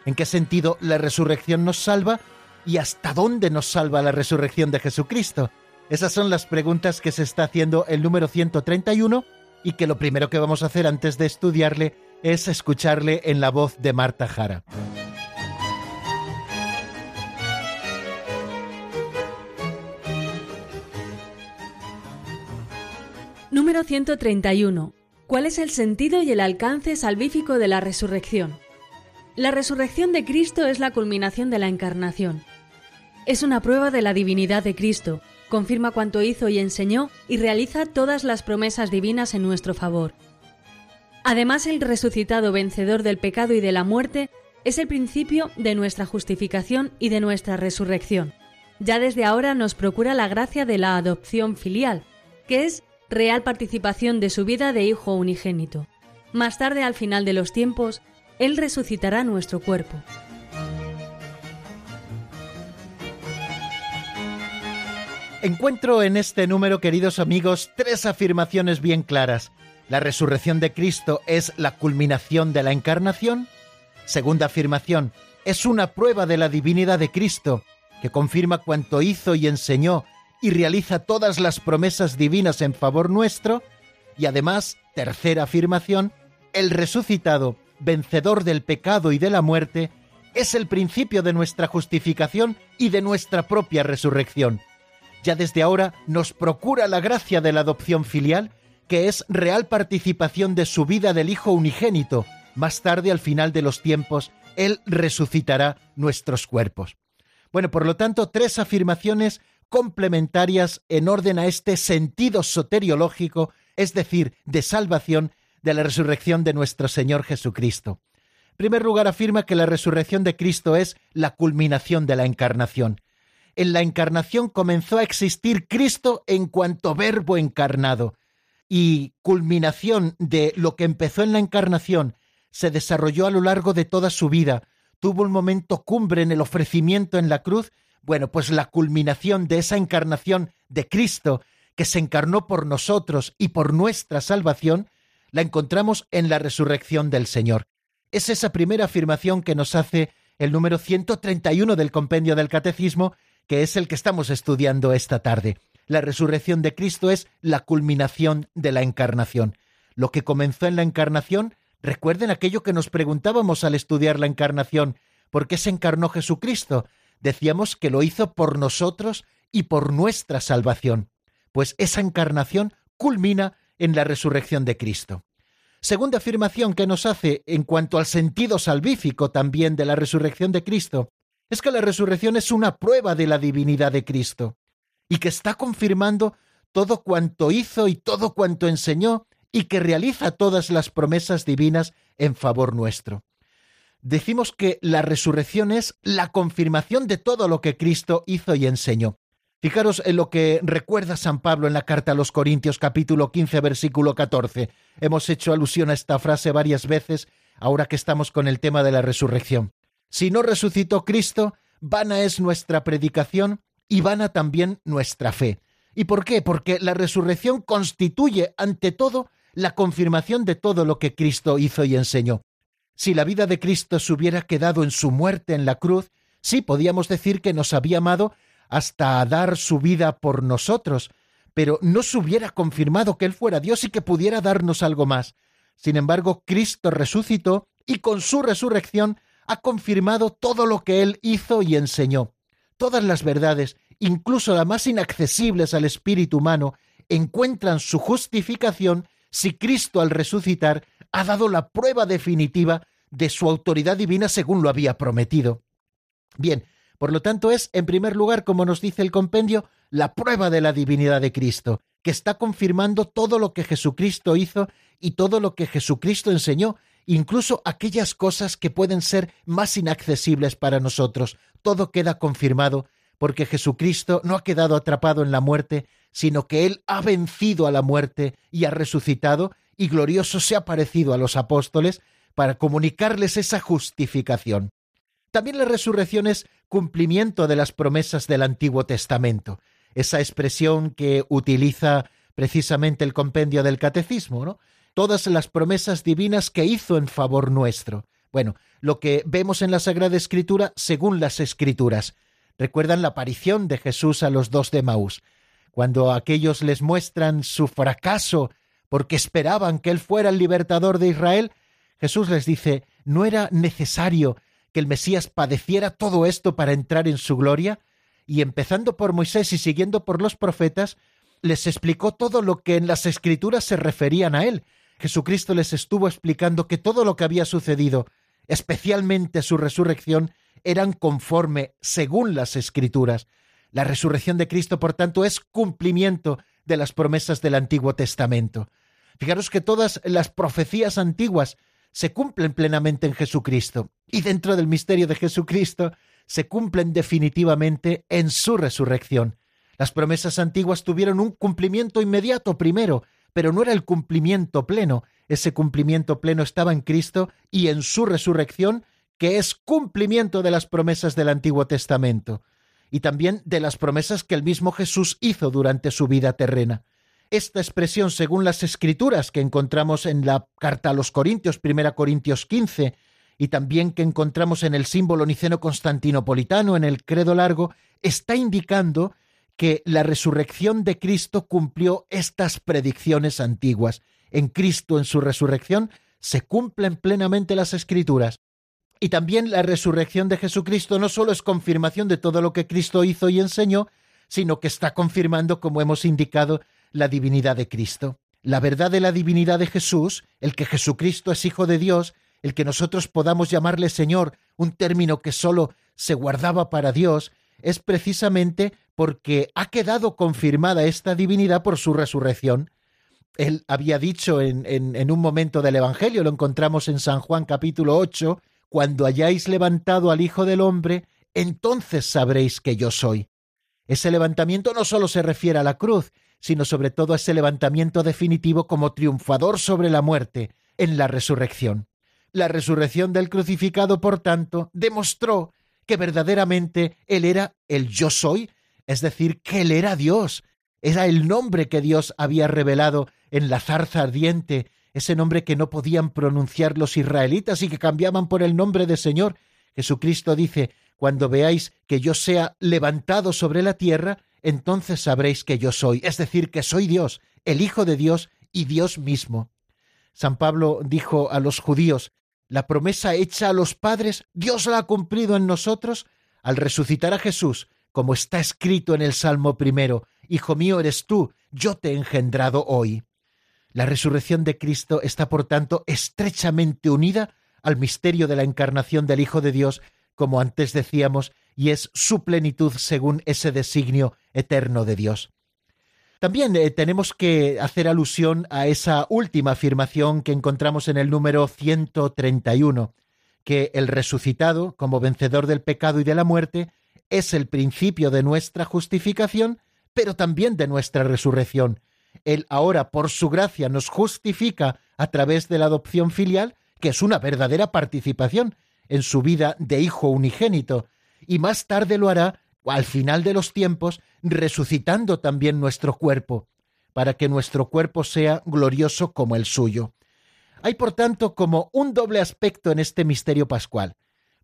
¿En qué sentido la resurrección nos salva y hasta dónde nos salva la resurrección de Jesucristo? Esas son las preguntas que se está haciendo el número 131 y que lo primero que vamos a hacer antes de estudiarle es escucharle en la voz de Marta Jara. Número 131. ¿Cuál es el sentido y el alcance salvífico de la resurrección? La resurrección de Cristo es la culminación de la encarnación. Es una prueba de la divinidad de Cristo, confirma cuanto hizo y enseñó y realiza todas las promesas divinas en nuestro favor. Además, el resucitado vencedor del pecado y de la muerte es el principio de nuestra justificación y de nuestra resurrección. Ya desde ahora nos procura la gracia de la adopción filial, que es real participación de su vida de hijo unigénito. Más tarde, al final de los tiempos, Él resucitará nuestro cuerpo. Encuentro en este número, queridos amigos, tres afirmaciones bien claras. La resurrección de Cristo es la culminación de la encarnación. Segunda afirmación, es una prueba de la divinidad de Cristo, que confirma cuanto hizo y enseñó y realiza todas las promesas divinas en favor nuestro. Y además, tercera afirmación, el resucitado, vencedor del pecado y de la muerte, es el principio de nuestra justificación y de nuestra propia resurrección ya desde ahora nos procura la gracia de la adopción filial, que es real participación de su vida del Hijo unigénito. Más tarde, al final de los tiempos, Él resucitará nuestros cuerpos. Bueno, por lo tanto, tres afirmaciones complementarias en orden a este sentido soteriológico, es decir, de salvación de la resurrección de nuestro Señor Jesucristo. En primer lugar, afirma que la resurrección de Cristo es la culminación de la encarnación en la encarnación comenzó a existir Cristo en cuanto verbo encarnado. Y culminación de lo que empezó en la encarnación se desarrolló a lo largo de toda su vida. Tuvo un momento cumbre en el ofrecimiento en la cruz. Bueno, pues la culminación de esa encarnación de Cristo, que se encarnó por nosotros y por nuestra salvación, la encontramos en la resurrección del Señor. Es esa primera afirmación que nos hace el número 131 del compendio del Catecismo que es el que estamos estudiando esta tarde. La resurrección de Cristo es la culminación de la encarnación. Lo que comenzó en la encarnación, recuerden aquello que nos preguntábamos al estudiar la encarnación, ¿por qué se encarnó Jesucristo? Decíamos que lo hizo por nosotros y por nuestra salvación. Pues esa encarnación culmina en la resurrección de Cristo. Segunda afirmación que nos hace en cuanto al sentido salvífico también de la resurrección de Cristo, es que la resurrección es una prueba de la divinidad de Cristo y que está confirmando todo cuanto hizo y todo cuanto enseñó y que realiza todas las promesas divinas en favor nuestro. Decimos que la resurrección es la confirmación de todo lo que Cristo hizo y enseñó. Fijaros en lo que recuerda San Pablo en la carta a los Corintios capítulo 15 versículo 14. Hemos hecho alusión a esta frase varias veces ahora que estamos con el tema de la resurrección. Si no resucitó Cristo, vana es nuestra predicación y vana también nuestra fe. ¿Y por qué? Porque la resurrección constituye, ante todo, la confirmación de todo lo que Cristo hizo y enseñó. Si la vida de Cristo se hubiera quedado en su muerte en la cruz, sí podíamos decir que nos había amado hasta dar su vida por nosotros, pero no se hubiera confirmado que Él fuera Dios y que pudiera darnos algo más. Sin embargo, Cristo resucitó y con su resurrección ha confirmado todo lo que Él hizo y enseñó. Todas las verdades, incluso las más inaccesibles al espíritu humano, encuentran su justificación si Cristo al resucitar ha dado la prueba definitiva de su autoridad divina según lo había prometido. Bien, por lo tanto es, en primer lugar, como nos dice el compendio, la prueba de la divinidad de Cristo, que está confirmando todo lo que Jesucristo hizo y todo lo que Jesucristo enseñó, incluso aquellas cosas que pueden ser más inaccesibles para nosotros. Todo queda confirmado porque Jesucristo no ha quedado atrapado en la muerte, sino que Él ha vencido a la muerte y ha resucitado y glorioso se ha parecido a los apóstoles para comunicarles esa justificación. También la resurrección es cumplimiento de las promesas del Antiguo Testamento, esa expresión que utiliza precisamente el compendio del catecismo, ¿no? Todas las promesas divinas que hizo en favor nuestro. Bueno, lo que vemos en la Sagrada Escritura según las Escrituras. Recuerdan la aparición de Jesús a los dos de Maús, cuando aquellos les muestran su fracaso porque esperaban que Él fuera el libertador de Israel, Jesús les dice, ¿no era necesario que el Mesías padeciera todo esto para entrar en su gloria? Y empezando por Moisés y siguiendo por los profetas, les explicó todo lo que en las escrituras se referían a Él, Jesucristo les estuvo explicando que todo lo que había sucedido, especialmente su resurrección, eran conforme según las escrituras. La resurrección de Cristo, por tanto, es cumplimiento de las promesas del Antiguo Testamento. Fijaros que todas las profecías antiguas se cumplen plenamente en Jesucristo y dentro del misterio de Jesucristo se cumplen definitivamente en su resurrección. Las promesas antiguas tuvieron un cumplimiento inmediato primero pero no era el cumplimiento pleno. Ese cumplimiento pleno estaba en Cristo y en su resurrección, que es cumplimiento de las promesas del Antiguo Testamento y también de las promesas que el mismo Jesús hizo durante su vida terrena. Esta expresión, según las escrituras que encontramos en la carta a los Corintios, 1 Corintios 15, y también que encontramos en el símbolo niceno constantinopolitano, en el credo largo, está indicando que la resurrección de Cristo cumplió estas predicciones antiguas. En Cristo, en su resurrección, se cumplen plenamente las escrituras. Y también la resurrección de Jesucristo no solo es confirmación de todo lo que Cristo hizo y enseñó, sino que está confirmando, como hemos indicado, la divinidad de Cristo. La verdad de la divinidad de Jesús, el que Jesucristo es Hijo de Dios, el que nosotros podamos llamarle Señor, un término que sólo se guardaba para Dios, es precisamente porque ha quedado confirmada esta divinidad por su resurrección. Él había dicho en, en, un momento del Evangelio, lo encontramos en San Juan capítulo 8, cuando hayáis levantado al Hijo del Hombre, entonces sabréis que yo soy. Ese levantamiento no solo se refiere a la cruz, sino sobre todo a ese levantamiento definitivo como triunfador sobre la muerte en la resurrección. La resurrección del crucificado, por tanto, demostró que verdaderamente Él era el yo soy, es decir, que Él era Dios. Era el nombre que Dios había revelado en la zarza ardiente, ese nombre que no podían pronunciar los israelitas y que cambiaban por el nombre de Señor. Jesucristo dice, cuando veáis que yo sea levantado sobre la tierra, entonces sabréis que yo soy, es decir, que soy Dios, el Hijo de Dios y Dios mismo. San Pablo dijo a los judíos, la promesa hecha a los padres, Dios la ha cumplido en nosotros al resucitar a Jesús, como está escrito en el Salmo primero, Hijo mío eres tú, yo te he engendrado hoy. La resurrección de Cristo está, por tanto, estrechamente unida al misterio de la encarnación del Hijo de Dios como antes decíamos, y es su plenitud según ese designio eterno de Dios. También eh, tenemos que hacer alusión a esa última afirmación que encontramos en el número 131, que el resucitado, como vencedor del pecado y de la muerte, es el principio de nuestra justificación, pero también de nuestra resurrección. Él ahora, por su gracia, nos justifica a través de la adopción filial, que es una verdadera participación en su vida de hijo unigénito, y más tarde lo hará al final de los tiempos, resucitando también nuestro cuerpo, para que nuestro cuerpo sea glorioso como el suyo. Hay, por tanto, como un doble aspecto en este misterio pascual.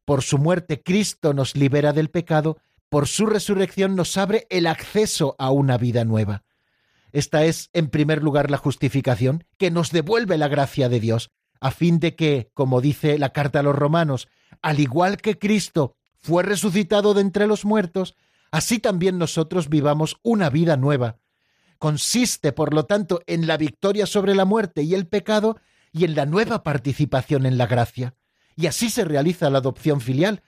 Por su muerte Cristo nos libera del pecado, por su resurrección nos abre el acceso a una vida nueva. Esta es, en primer lugar, la justificación, que nos devuelve la gracia de Dios, a fin de que, como dice la carta a los romanos, al igual que Cristo fue resucitado de entre los muertos, así también nosotros vivamos una vida nueva. Consiste, por lo tanto, en la victoria sobre la muerte y el pecado y en la nueva participación en la gracia. Y así se realiza la adopción filial,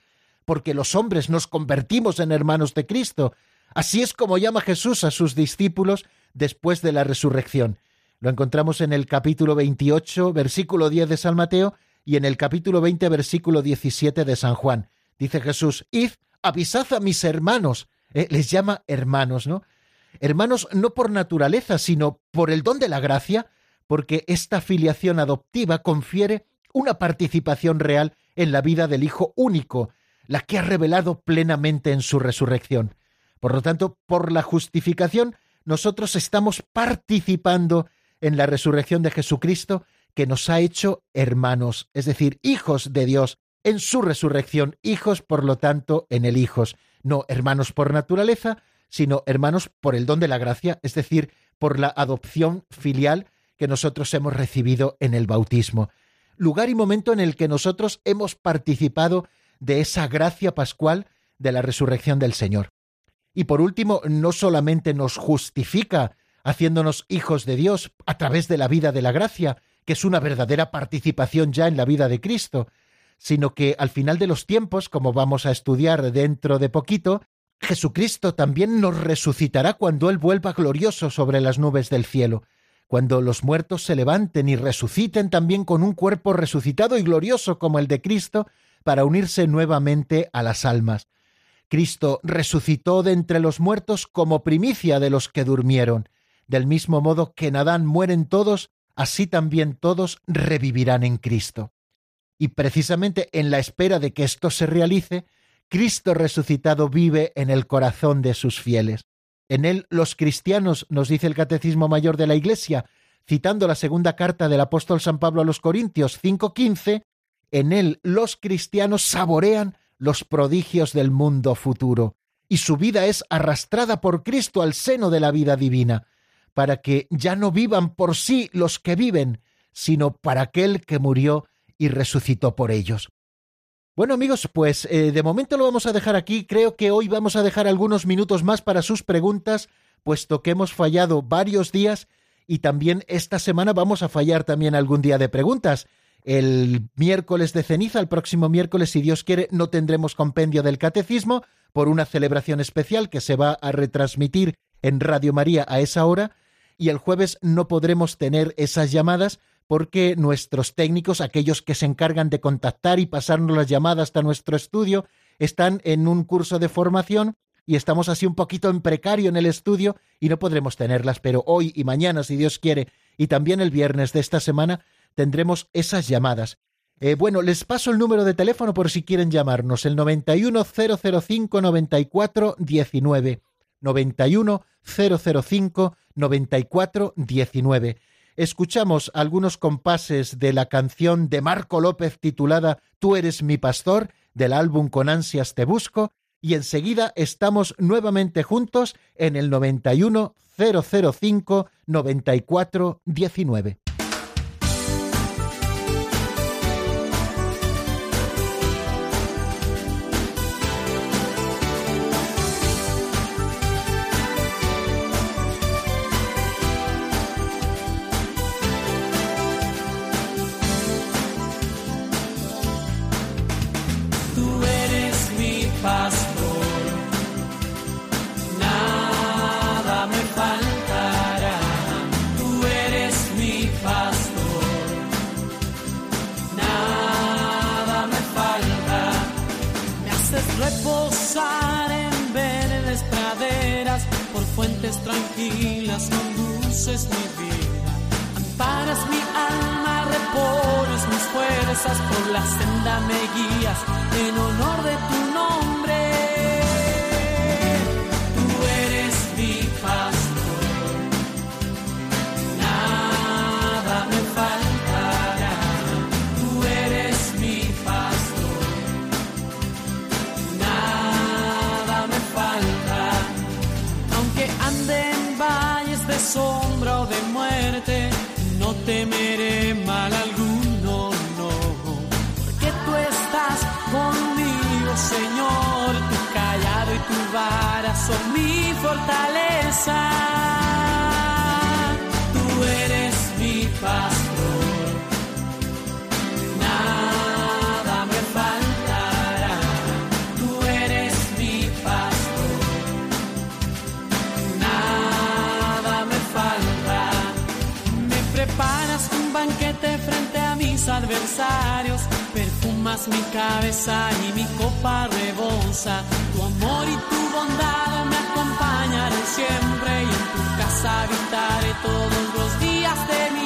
porque los hombres nos convertimos en hermanos de Cristo. Así es como llama Jesús a sus discípulos después de la resurrección. Lo encontramos en el capítulo 28, versículo 10 de San Mateo y en el capítulo 20, versículo 17 de San Juan dice Jesús, id, avisad a mis hermanos. Eh, les llama hermanos, ¿no? Hermanos no por naturaleza, sino por el don de la gracia, porque esta filiación adoptiva confiere una participación real en la vida del Hijo único, la que ha revelado plenamente en su resurrección. Por lo tanto, por la justificación, nosotros estamos participando en la resurrección de Jesucristo, que nos ha hecho hermanos, es decir, hijos de Dios, en su resurrección, hijos por lo tanto en el hijos, no hermanos por naturaleza, sino hermanos por el don de la gracia, es decir, por la adopción filial que nosotros hemos recibido en el bautismo, lugar y momento en el que nosotros hemos participado de esa gracia pascual de la resurrección del Señor. Y por último, no solamente nos justifica haciéndonos hijos de Dios a través de la vida de la gracia, que es una verdadera participación ya en la vida de Cristo, sino que al final de los tiempos, como vamos a estudiar dentro de poquito, Jesucristo también nos resucitará cuando Él vuelva glorioso sobre las nubes del cielo, cuando los muertos se levanten y resuciten también con un cuerpo resucitado y glorioso como el de Cristo, para unirse nuevamente a las almas. Cristo resucitó de entre los muertos como primicia de los que durmieron. Del mismo modo que en Adán mueren todos, así también todos revivirán en Cristo. Y precisamente en la espera de que esto se realice, Cristo resucitado vive en el corazón de sus fieles. En él los cristianos, nos dice el Catecismo Mayor de la Iglesia, citando la segunda carta del apóstol San Pablo a los Corintios 5:15, en él los cristianos saborean los prodigios del mundo futuro, y su vida es arrastrada por Cristo al seno de la vida divina, para que ya no vivan por sí los que viven, sino para aquel que murió y resucitó por ellos. Bueno amigos, pues eh, de momento lo vamos a dejar aquí. Creo que hoy vamos a dejar algunos minutos más para sus preguntas, puesto que hemos fallado varios días y también esta semana vamos a fallar también algún día de preguntas. El miércoles de ceniza, el próximo miércoles, si Dios quiere, no tendremos compendio del catecismo por una celebración especial que se va a retransmitir en Radio María a esa hora y el jueves no podremos tener esas llamadas porque nuestros técnicos, aquellos que se encargan de contactar y pasarnos las llamadas hasta nuestro estudio, están en un curso de formación y estamos así un poquito en precario en el estudio y no podremos tenerlas, pero hoy y mañana, si Dios quiere, y también el viernes de esta semana, tendremos esas llamadas. Eh, bueno, les paso el número de teléfono por si quieren llamarnos, el 91005 9419 91005 9419 escuchamos algunos compases de la canción de Marco López titulada Tú eres mi pastor, del álbum Con ansias te busco, y enseguida estamos nuevamente juntos en el 91 005 94 19. Adversarios, perfumas mi cabeza y mi copa rebosa. Tu amor y tu bondad me acompañarán siempre y en tu casa habitaré todos los días de mi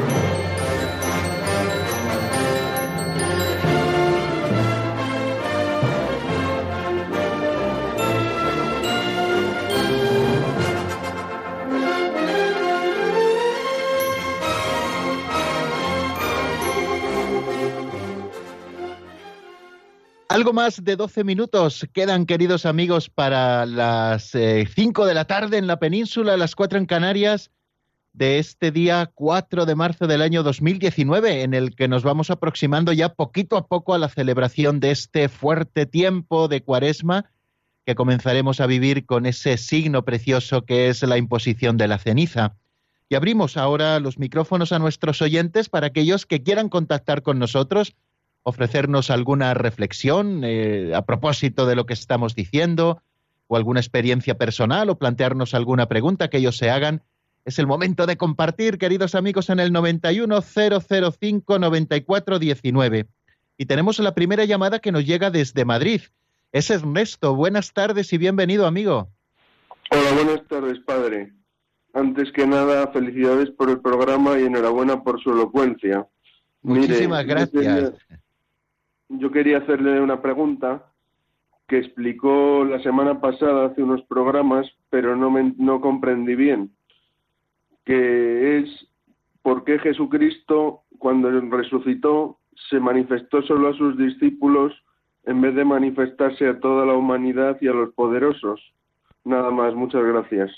Algo más de 12 minutos quedan, queridos amigos, para las 5 eh, de la tarde en la península, las 4 en Canarias, de este día 4 de marzo del año 2019, en el que nos vamos aproximando ya poquito a poco a la celebración de este fuerte tiempo de cuaresma que comenzaremos a vivir con ese signo precioso que es la imposición de la ceniza. Y abrimos ahora los micrófonos a nuestros oyentes para aquellos que quieran contactar con nosotros ofrecernos alguna reflexión eh, a propósito de lo que estamos diciendo o alguna experiencia personal o plantearnos alguna pregunta que ellos se hagan, es el momento de compartir, queridos amigos, en el 910059419. Y tenemos la primera llamada que nos llega desde Madrid. Es Ernesto. Buenas tardes y bienvenido, amigo. Hola, buenas tardes, padre. Antes que nada, felicidades por el programa y enhorabuena por su elocuencia. Muchísimas gracias yo quería hacerle una pregunta que explicó la semana pasada hace unos programas, pero no, me, no comprendí bien, que es por qué Jesucristo, cuando resucitó, se manifestó solo a sus discípulos en vez de manifestarse a toda la humanidad y a los poderosos. Nada más, muchas gracias.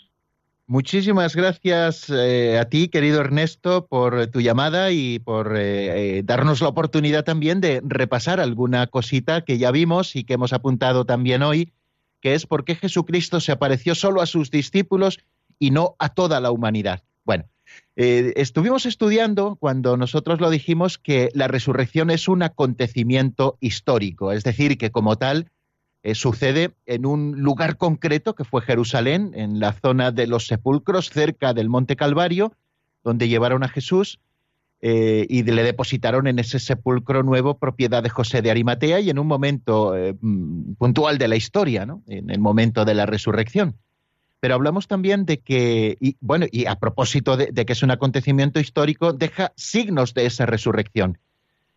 Muchísimas gracias eh, a ti, querido Ernesto, por tu llamada y por eh, eh, darnos la oportunidad también de repasar alguna cosita que ya vimos y que hemos apuntado también hoy, que es por qué Jesucristo se apareció solo a sus discípulos y no a toda la humanidad. Bueno, estuvimos estudiando cuando nosotros lo dijimos que la resurrección es un acontecimiento histórico, es decir, que como tal eh, sucede en un lugar concreto que fue Jerusalén, en la zona de los sepulcros, cerca del Monte Calvario, donde llevaron a Jesús eh, y le depositaron en ese sepulcro nuevo propiedad de José de Arimatea y en un momento eh, mm, puntual de la historia, ¿no? en el momento de la resurrección. Pero hablamos también de que, y, bueno, y a propósito de que es un acontecimiento histórico, deja signos de esa resurrección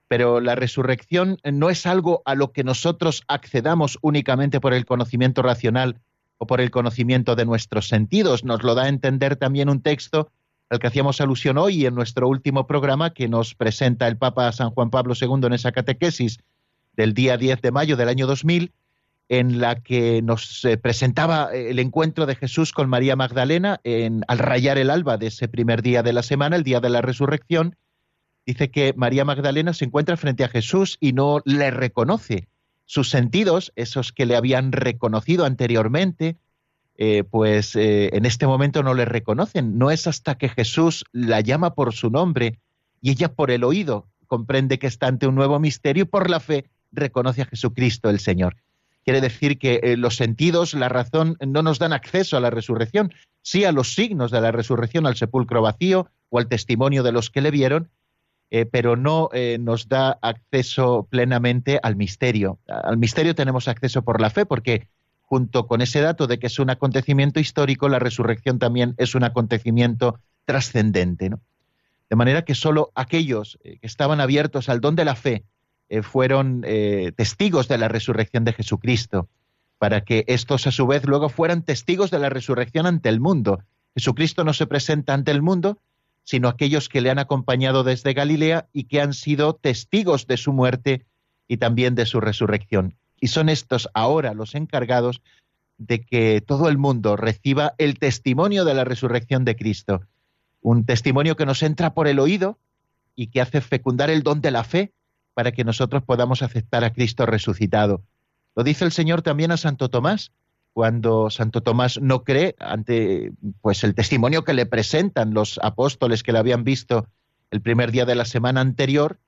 pero la resurrección no es algo a lo que nosotros accedamos únicamente por el conocimiento racional o por el conocimiento de nuestros sentidos. Nos lo da a entender también un texto al que hacíamos alusión hoy en nuestro último programa que nos presenta el Papa San Juan Pablo II en esa catequesis del día 10 de mayo del año 2000, en la que nos eh, presentaba el encuentro de Jesús con María Magdalena en, al rayar el alba de ese primer día de la semana, el día de la resurrección. Dice que María Magdalena se encuentra frente a Jesús y no le reconoce. Sus sentidos, esos que le habían reconocido anteriormente, eh, pues eh, en este momento no le reconocen. No es hasta que Jesús la llama por su nombre y ella por el oído comprende que está ante un nuevo misterio y por la fe reconoce a Jesucristo el Señor. Quiere decir que eh, los sentidos, la razón, no nos dan acceso a la resurrección, sí a los signos de la resurrección, al sepulcro vacío o al testimonio de los que le vieron, eh, pero no eh, nos da acceso plenamente al misterio. Al misterio tenemos acceso por la fe, porque junto con ese dato de que es un acontecimiento histórico, la resurrección también es un acontecimiento trascendente. De manera que solo aquellos que estaban abiertos al don de la fe, eh, fueron eh, testigos de la resurrección de Jesucristo, para que estos a su vez luego fueran testigos de la resurrección ante el mundo. Jesucristo no se presenta ante el mundo, sino aquellos que le han acompañado desde Galilea y que han sido testigos de su muerte y también de su resurrección. Y son estos ahora los encargados de que todo el mundo reciba el testimonio de la resurrección de Cristo, un testimonio que nos entra por el oído y que hace fecundar el don de la fe para que nosotros podamos aceptar a Cristo resucitado. Lo dice el Señor también a Santo Tomás, cuando Santo Tomás no cree ante pues el testimonio que le presentan los apóstoles que le habían visto el primer día de la semana anterior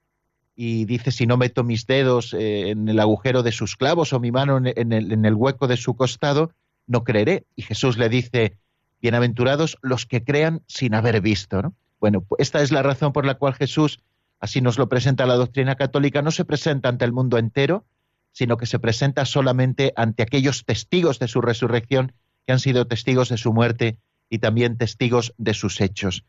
y dice si no meto mis dedos eh, en el agujero de sus clavos o mi mano en el, en el hueco de su costado, no creeré. Y Jesús le dice, bienaventurados los que crean sin haber visto. ¿no? Bueno, pues esta es la razón por la cual Jesús así nos lo presenta la doctrina católica, no se presenta ante el mundo entero, sino que se presenta solamente ante aquellos testigos de su resurrección que han sido testigos de su muerte y también testigos de sus hechos.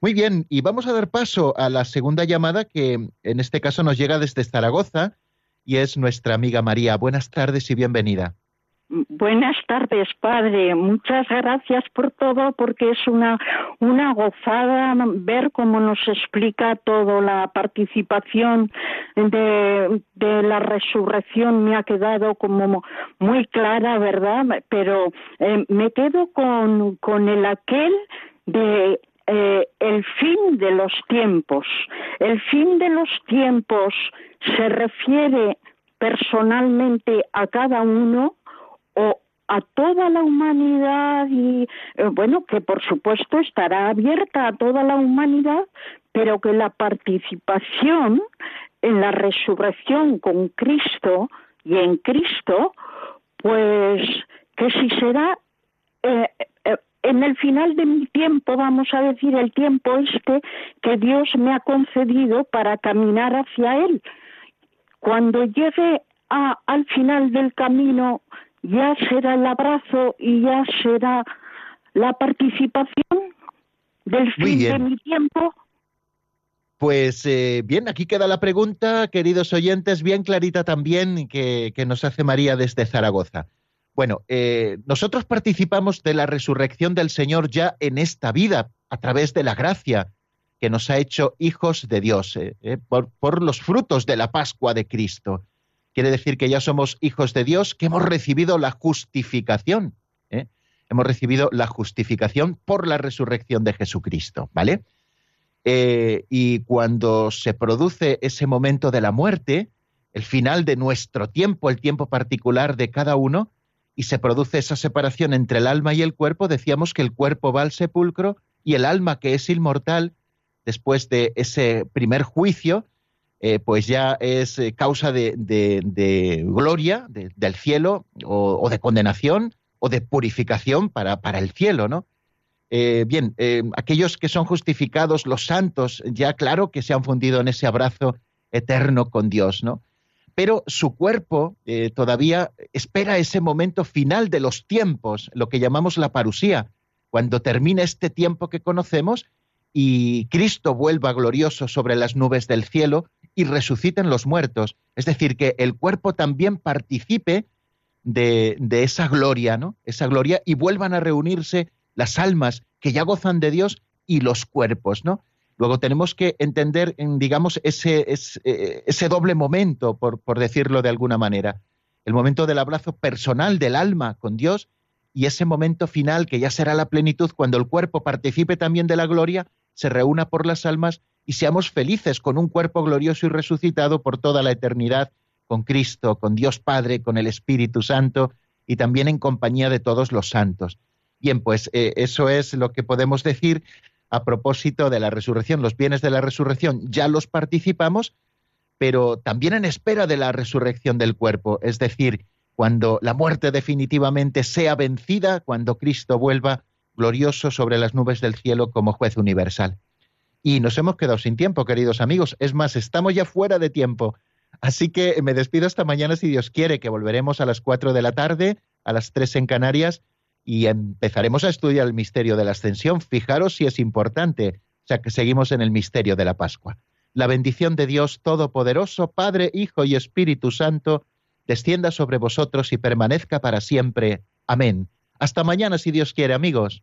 Muy bien, y vamos a dar paso a la segunda llamada que en este caso nos llega desde Zaragoza y es nuestra amiga María. Buenas tardes y bienvenida. Buenas tardes, padre. Muchas gracias por todo, porque es una, una gozada ver cómo nos explica todo. La participación de, la resurrección me ha quedado como muy clara, ¿verdad? Pero eh, me quedo con, con el aquel de eh, el fin de los tiempos. El fin de los tiempos se refiere personalmente a cada uno a toda la humanidad y eh, bueno que por supuesto estará abierta a toda la humanidad pero que la participación en la resurrección con Cristo y en Cristo pues que si será eh, eh, en el final de mi tiempo, vamos a decir, el tiempo este que Dios me ha concedido para caminar hacia Él. Cuando llegue a, al final del camino ya será el abrazo y ya será la participación del fin de mi tiempo. Pues eh, bien, aquí queda la pregunta, queridos oyentes, bien clarita también que, nos hace María desde Zaragoza. Bueno, eh, nosotros participamos de la resurrección del Señor ya en esta vida, a través de la gracia que nos ha hecho hijos de Dios, eh, por, por los frutos de la Pascua de Cristo. Quiere decir que ya somos hijos de Dios, que hemos recibido la justificación. ¿eh? Hemos recibido la justificación por la resurrección de Jesucristo, ¿vale? Eh, y cuando se produce ese momento de la muerte, el final de nuestro tiempo, el tiempo particular de cada uno, y se produce esa separación entre el alma y el cuerpo, decíamos que el cuerpo va al sepulcro y el alma, que es inmortal, después de ese primer juicio, eh, pues ya es eh, causa de, gloria del cielo o, de condenación o de purificación para, para el cielo, ¿no? Eh, bien, aquellos que son justificados, los santos, ya claro que se han fundido en ese abrazo eterno con Dios, ¿no? Pero su cuerpo todavía espera ese momento final de los tiempos, lo que llamamos la parusía, cuando termine este tiempo que conocemos y Cristo vuelva glorioso sobre las nubes del cielo y resuciten los muertos, es decir, que el cuerpo también participe de, de esa gloria, ¿no? Esa gloria y vuelvan a reunirse las almas que ya gozan de Dios y los cuerpos, ¿no? Luego tenemos que entender, digamos, ese, eh, ese, doble momento, por, por, decirlo de alguna manera. El momento del abrazo personal del alma con Dios y ese momento final que ya será la plenitud cuando el cuerpo participe también de la gloria, se reúna por las almas y seamos felices con un cuerpo glorioso y resucitado por toda la eternidad, con Cristo, con Dios Padre, con el Espíritu Santo y también en compañía de todos los santos. Bien, pues eh, eso es lo que podemos decir a propósito de la resurrección. Los bienes de la resurrección ya los participamos, pero también en espera de la resurrección del cuerpo, es decir, cuando la muerte definitivamente sea vencida, cuando Cristo vuelva glorioso sobre las nubes del cielo como juez universal. Y nos hemos quedado sin tiempo, queridos amigos. Es más, estamos ya fuera de tiempo. Así que me despido hasta mañana si Dios quiere, que volveremos a las cuatro de la tarde, a las tres en Canarias, y empezaremos a estudiar el misterio de la ascensión. Fijaros si es importante, o sea que seguimos en el misterio de la Pascua. La bendición de Dios Todopoderoso, Padre, Hijo y Espíritu Santo, descienda sobre vosotros y permanezca para siempre. Amén. Hasta mañana si Dios quiere, amigos.